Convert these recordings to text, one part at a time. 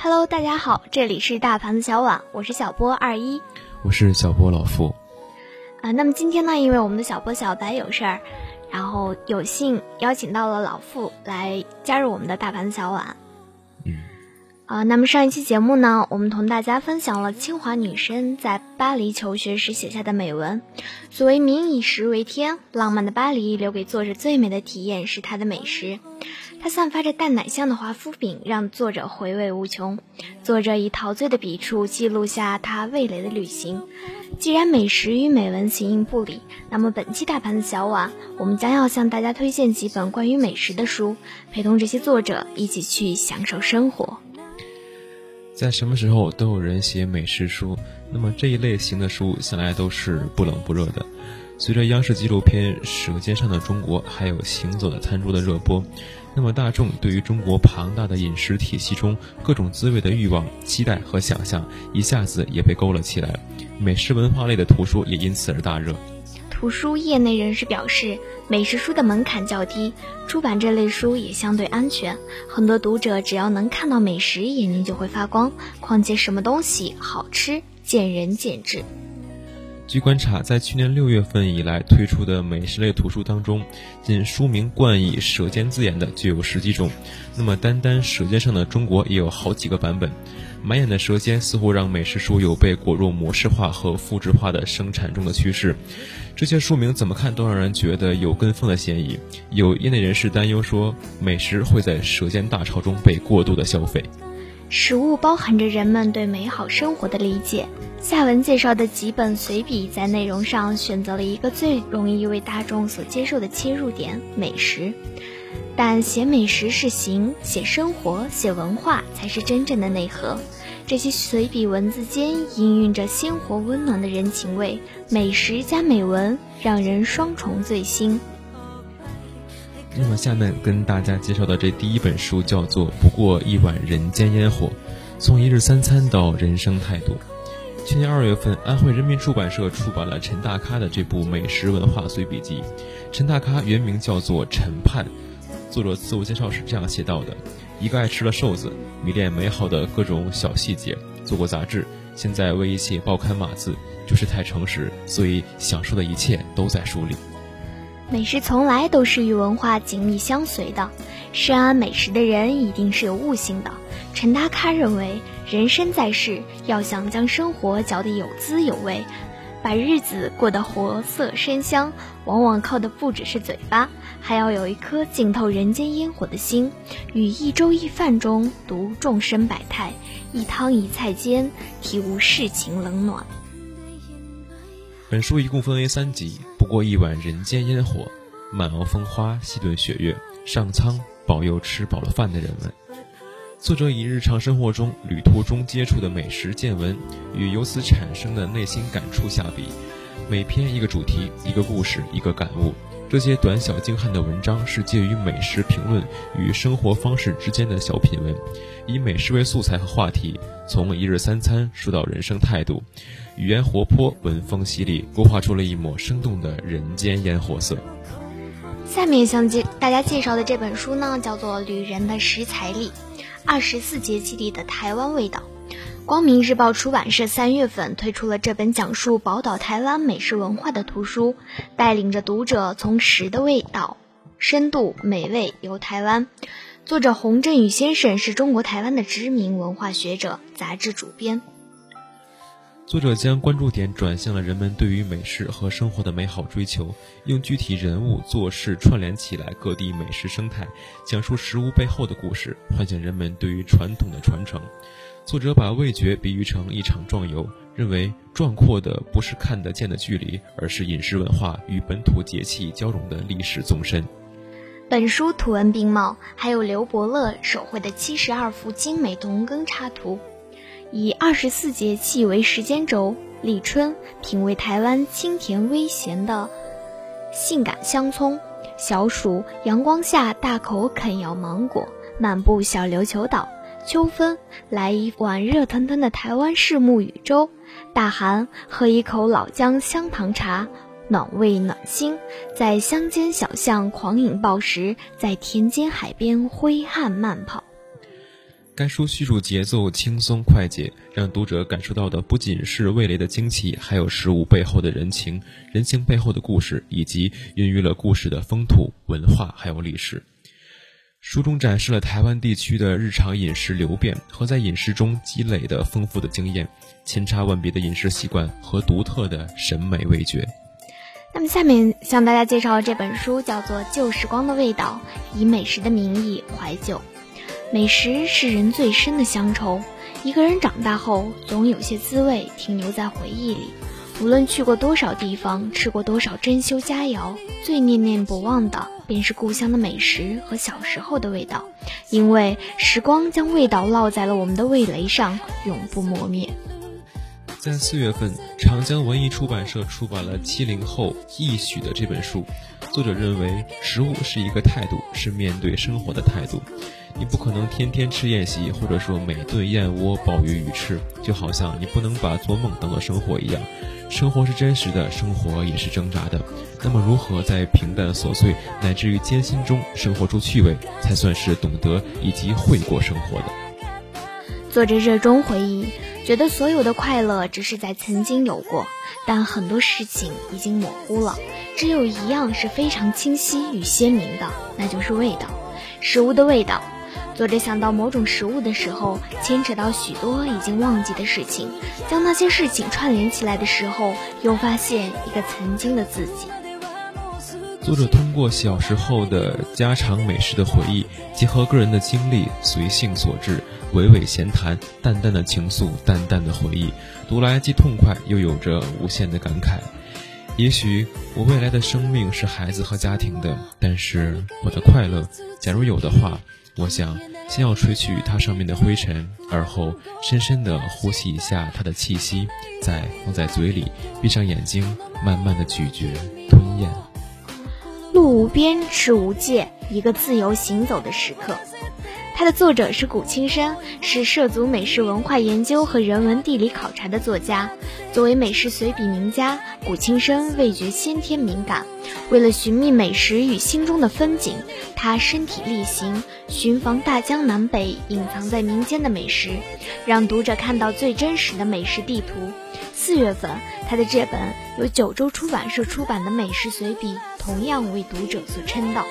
Hello，大家好，这里是大盘子小碗，我是小波二一，我是小波老傅。啊，那么今天呢，因为我们的小波小白有事儿，然后有幸邀请到了老傅来加入我们的大盘子小碗。啊，那么上一期节目呢，我们同大家分享了清华女生在巴黎求学时写下的美文。所谓民以食为天，浪漫的巴黎留给作者最美的体验是它的美食。它散发着淡奶香的华夫饼，让作者回味无穷。作者以陶醉的笔触记录下他味蕾的旅行。既然美食与美文形影不离，那么本期大盘子小碗，我们将要向大家推荐几本关于美食的书，陪同这些作者一起去享受生活。在什么时候都有人写美食书，那么这一类型的书向来都是不冷不热的。随着央视纪录片《舌尖上的中国》还有《行走的餐桌》的热播，那么大众对于中国庞大的饮食体系中各种滋味的欲望、期待和想象，一下子也被勾了起来。美食文化类的图书也因此而大热。图书业内人士表示，美食书的门槛较低，出版这类书也相对安全。很多读者只要能看到美食，眼睛就会发光。况且什么东西好吃，见仁见智。据观察，在去年六月份以来推出的美食类图书当中，仅书名冠以“舌尖”字眼的就有十几种。那么，单单《舌尖上的中国》也有好几个版本。满眼的舌尖似乎让美食书有被裹入模式化和复制化的生产中的趋势。这些书名怎么看都让人觉得有跟风的嫌疑。有业内人士担忧说，美食会在舌尖大潮中被过度的消费。食物包含着人们对美好生活的理解。下文介绍的几本随笔，在内容上选择了一个最容易为大众所接受的切入点——美食。但写美食是形，写生活、写文化才是真正的内核。这些随笔文字间氤氲着鲜活温暖的人情味，美食加美文，让人双重醉心。那么，下面跟大家介绍的这第一本书叫做《不过一碗人间烟火》，从一日三餐到人生态度。去年二月份，安徽人民出版社出版了陈大咖的这部美食文化随笔集。陈大咖原名叫做陈盼，作者自我介绍是这样写到的：一个爱吃的瘦子，迷恋美好的各种小细节，做过杂志，现在为一些报刊码字，就是太诚实，所以想说的一切都在书里。美食从来都是与文化紧密相随的，深谙美食的人一定是有悟性的。陈大咖认为。人生在世，要想将生活嚼得有滋有味，把日子过得活色生香，往往靠的不只是嘴巴，还要有一颗浸透人间烟火的心，与一粥一饭中读众生百态，一汤一菜间体悟世情冷暖。本书一共分为三集，过一碗人间烟火，满熬风花，细炖雪月，上苍保佑吃饱了饭的人们。作者以日常生活中旅途中接触的美食见闻与由此产生的内心感触下笔，每篇一个主题，一个故事，一个感悟。这些短小精悍的文章是介于美食评论与生活方式之间的小品文，以美食为素材和话题，从一日三餐说到人生态度，语言活泼，文风犀利，勾画出了一抹生动的人间烟火色。下面向介大家介绍的这本书呢，叫做《旅人的食材力》。二十四节气里的台湾味道，光明日报出版社三月份推出了这本讲述宝岛台湾美食文化的图书，带领着读者从食的味道、深度、美味游台湾。作者洪振宇先生是中国台湾的知名文化学者、杂志主编。作者将关注点转向了人们对于美食和生活的美好追求，用具体人物做事串联起来各地美食生态，讲述食物背后的故事，唤醒人们对于传统的传承。作者把味觉比喻成一场壮游，认为壮阔的不是看得见的距离，而是饮食文化与本土节气交融的历史纵深。本书图文并茂，还有刘伯乐手绘的七十二幅精美农耕插图。以二十四节气为时间轴，立春，品味台湾清甜微咸的性感香葱；小暑，阳光下大口啃咬芒果，漫步小琉球岛；秋分，来一碗热腾腾的台湾式木鱼粥；大寒，喝一口老姜香糖茶，暖胃暖心；在乡间小巷狂饮暴食，在田间海边挥汗慢跑。该书叙述节奏轻松快捷，让读者感受到的不仅是味蕾的惊奇，还有食物背后的人情，人情背后的故事，以及孕育了故事的风土文化还有历史。书中展示了台湾地区的日常饮食流变和在饮食中积累的丰富的经验，千差万别的饮食习惯和独特的审美味觉。那么，下面向大家介绍这本书，叫做《旧时光的味道》，以美食的名义怀旧。美食是人最深的乡愁。一个人长大后，总有些滋味停留在回忆里。无论去过多少地方，吃过多少珍馐佳肴，最念念不忘的便是故乡的美食和小时候的味道。因为时光将味道烙在了我们的味蕾上，永不磨灭。在四月份，长江文艺出版社出版了《七零后忆许》的这本书。作者认为，食物是一个态度，是面对生活的态度。你不可能天天吃宴席，或者说每顿燕窝鲍鱼鱼翅，就好像你不能把做梦当做生活一样。生活是真实的，生活也是挣扎的。那么，如何在平淡琐碎乃至于艰辛中生活出趣味，才算是懂得以及会过生活的？作者热衷回忆，觉得所有的快乐只是在曾经有过，但很多事情已经模糊了。只有一样是非常清晰与鲜明的，那就是味道，食物的味道。作者想到某种食物的时候，牵扯到许多已经忘记的事情，将那些事情串联起来的时候，又发现一个曾经的自己。作者通过小时候的家常美食的回忆，结合个人的经历，随性所致，娓娓闲谈，淡淡的情愫，淡淡的回忆，读来既痛快，又有着无限的感慨。也许我未来的生命是孩子和家庭的，但是我的快乐，假如有的话。我想先要吹去它上面的灰尘，而后深深地呼吸一下它的气息，再放在嘴里，闭上眼睛，慢慢的咀嚼吞咽。无边，是无界，一个自由行走的时刻。它的作者是谷青生，是涉足美食文化研究和人文地理考察的作家。作为美食随笔名家，谷青生味觉先天敏感。为了寻觅美食与心中的风景，他身体力行，寻访大江南北隐藏在民间的美食，让读者看到最真实的美食地图。四月份，他的这本由九州出版社出版的美食随笔，同样为读者所称道。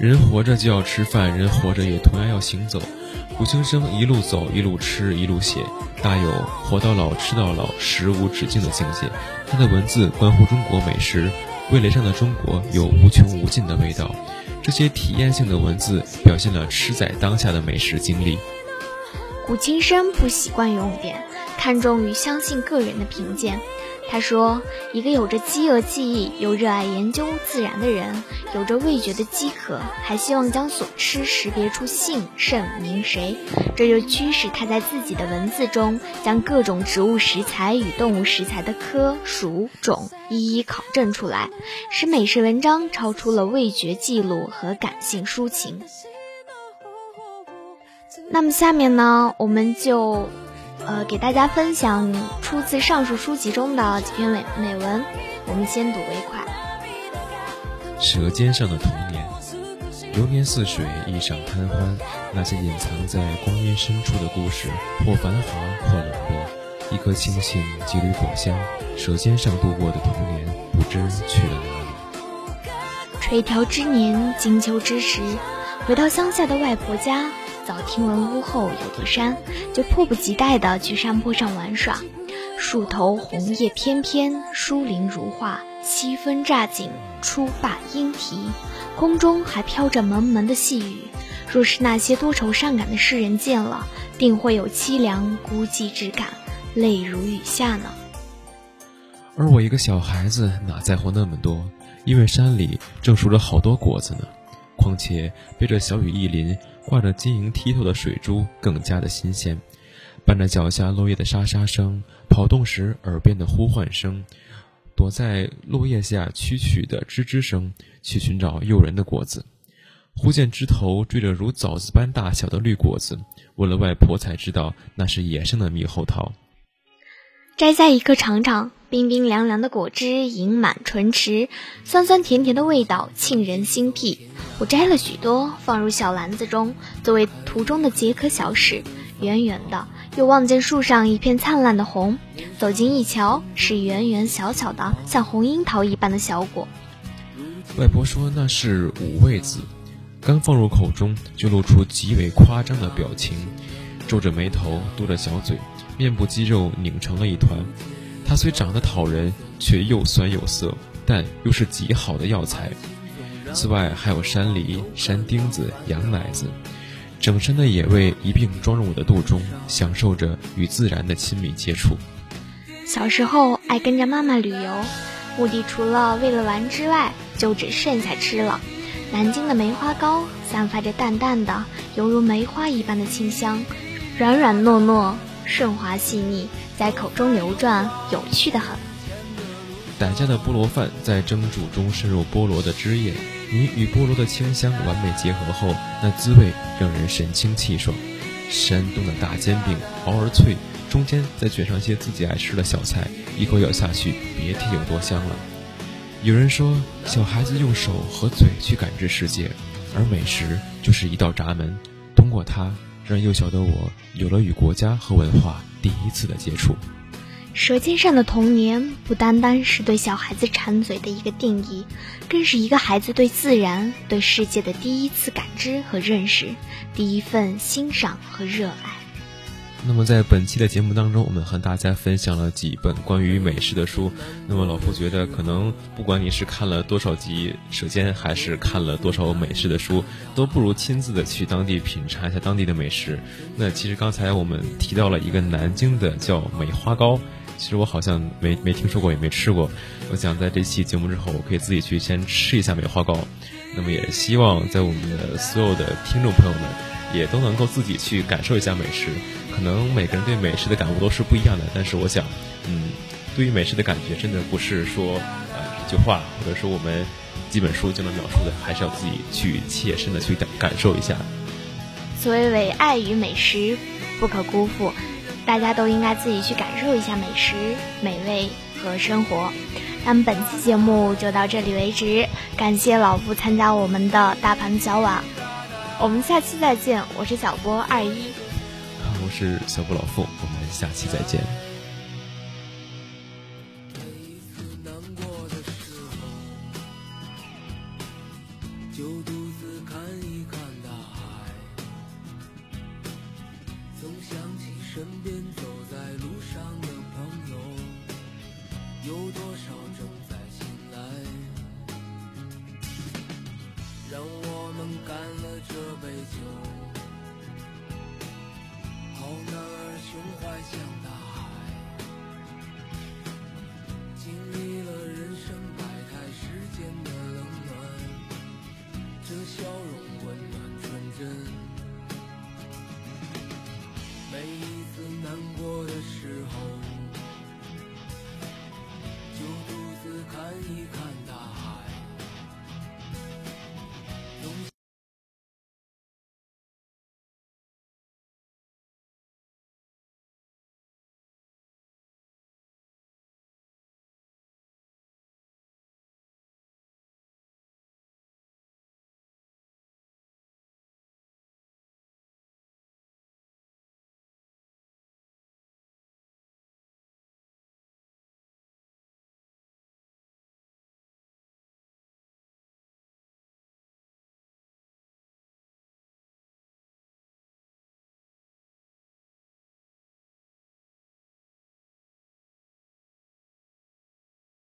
人活着就要吃饭，人活着也同样要行走。古青生一路走，一路吃，一路写，大有活到老，吃到老，食无止境的境界。他的文字关乎中国美食，味蕾上的中国有无穷无尽的味道。这些体验性的文字表现了吃在当下的美食经历。古青生不习惯用典，看重与相信个人的评鉴。他说：“一个有着饥饿记忆又热爱研究自然的人，有着味觉的饥渴，还希望将所吃识别出姓甚名谁，这就驱使他在自己的文字中将各种植物食材与动物食材的科属种一一考证出来，使美食文章超出了味觉记录和感性抒情。那么下面呢，我们就。”呃，给大家分享出自上述书籍中的几篇美美文，我们先睹为快。舌尖上的童年，流年似水，一晌贪欢。那些隐藏在光阴深处的故事，或繁华，或冷落。一颗星星，几缕果香，舌尖上度过的童年，不知去了哪里。垂髫之年，金秋之时，回到乡下的外婆家。早听闻屋后有座山，就迫不及待地去山坡上玩耍。树头红叶翩翩，疏林如画，西风乍景，初罢莺啼，空中还飘着蒙蒙的细雨。若是那些多愁善感的诗人见了，定会有凄凉孤寂之感，泪如雨下呢。而我一个小孩子哪在乎那么多？因为山里正熟着好多果子呢。况且背着小雨一淋。挂着晶莹剔透的水珠，更加的新鲜。伴着脚下落叶的沙沙声，跑动时耳边的呼唤声，躲在落叶下蛐蛐的吱吱声，去寻找诱人的果子。忽见枝头缀着如枣子般大小的绿果子，问了外婆才知道，那是野生的猕猴桃。摘下一颗尝尝，冰冰凉凉的果汁盈满唇池，酸酸甜甜的味道沁人心脾。我摘了许多，放入小篮子中，作为途中的解渴小食。远远的，又望见树上一片灿烂的红，走近一瞧，是圆圆小巧的，像红樱桃一般的小果。外婆说那是五味子，刚放入口中，就露出极为夸张的表情，皱着眉头，嘟着小嘴，面部肌肉拧成了一团。它虽长得讨人，却又酸又涩，但又是极好的药材。此外还有山梨、山丁子、羊奶子，整身的野味一并装入我的肚中，享受着与自然的亲密接触。小时候爱跟着妈妈旅游，目的除了为了玩之外，就只剩下吃了。南京的梅花糕散发着淡淡的，犹如梅花一般的清香，软软糯糯，顺滑细腻。在口中流转，有趣的很。傣家的菠萝饭在蒸煮中渗入菠萝的汁液，米与菠萝的清香完美结合后，那滋味让人神清气爽。山东的大煎饼薄而脆，中间再卷上些自己爱吃的小菜，一口咬下去，别提有多香了。有人说，小孩子用手和嘴去感知世界，而美食就是一道闸门，通过它，让幼小的我有了与国家和文化。第一次的接触，舌尖上的童年不单单是对小孩子馋嘴的一个定义，更是一个孩子对自然、对世界的第一次感知和认识，第一份欣赏和热爱。那么在本期的节目当中，我们和大家分享了几本关于美食的书。那么老傅觉得，可能不管你是看了多少集《舌尖》，还是看了多少美食的书，都不如亲自的去当地品尝一下当地的美食。那其实刚才我们提到了一个南京的叫梅花糕，其实我好像没没听说过，也没吃过。我想在这期节目之后，我可以自己去先吃一下梅花糕。那么也希望在我们的所有的听众朋友们，也都能够自己去感受一下美食。可能每个人对美食的感悟都是不一样的，但是我想，嗯，对于美食的感觉，真的不是说呃一句话，或者说我们几本书就能描述的，还是要自己去切身的去感感受一下。所谓为爱与美食不可辜负，大家都应该自己去感受一下美食、美味和生活。那么本期节目就到这里为止，感谢老夫参加我们的大盘小碗，我们下期再见，我是小波二一。我是小波老傅，我们下期再见。每一次难过的时候，就独自看一看。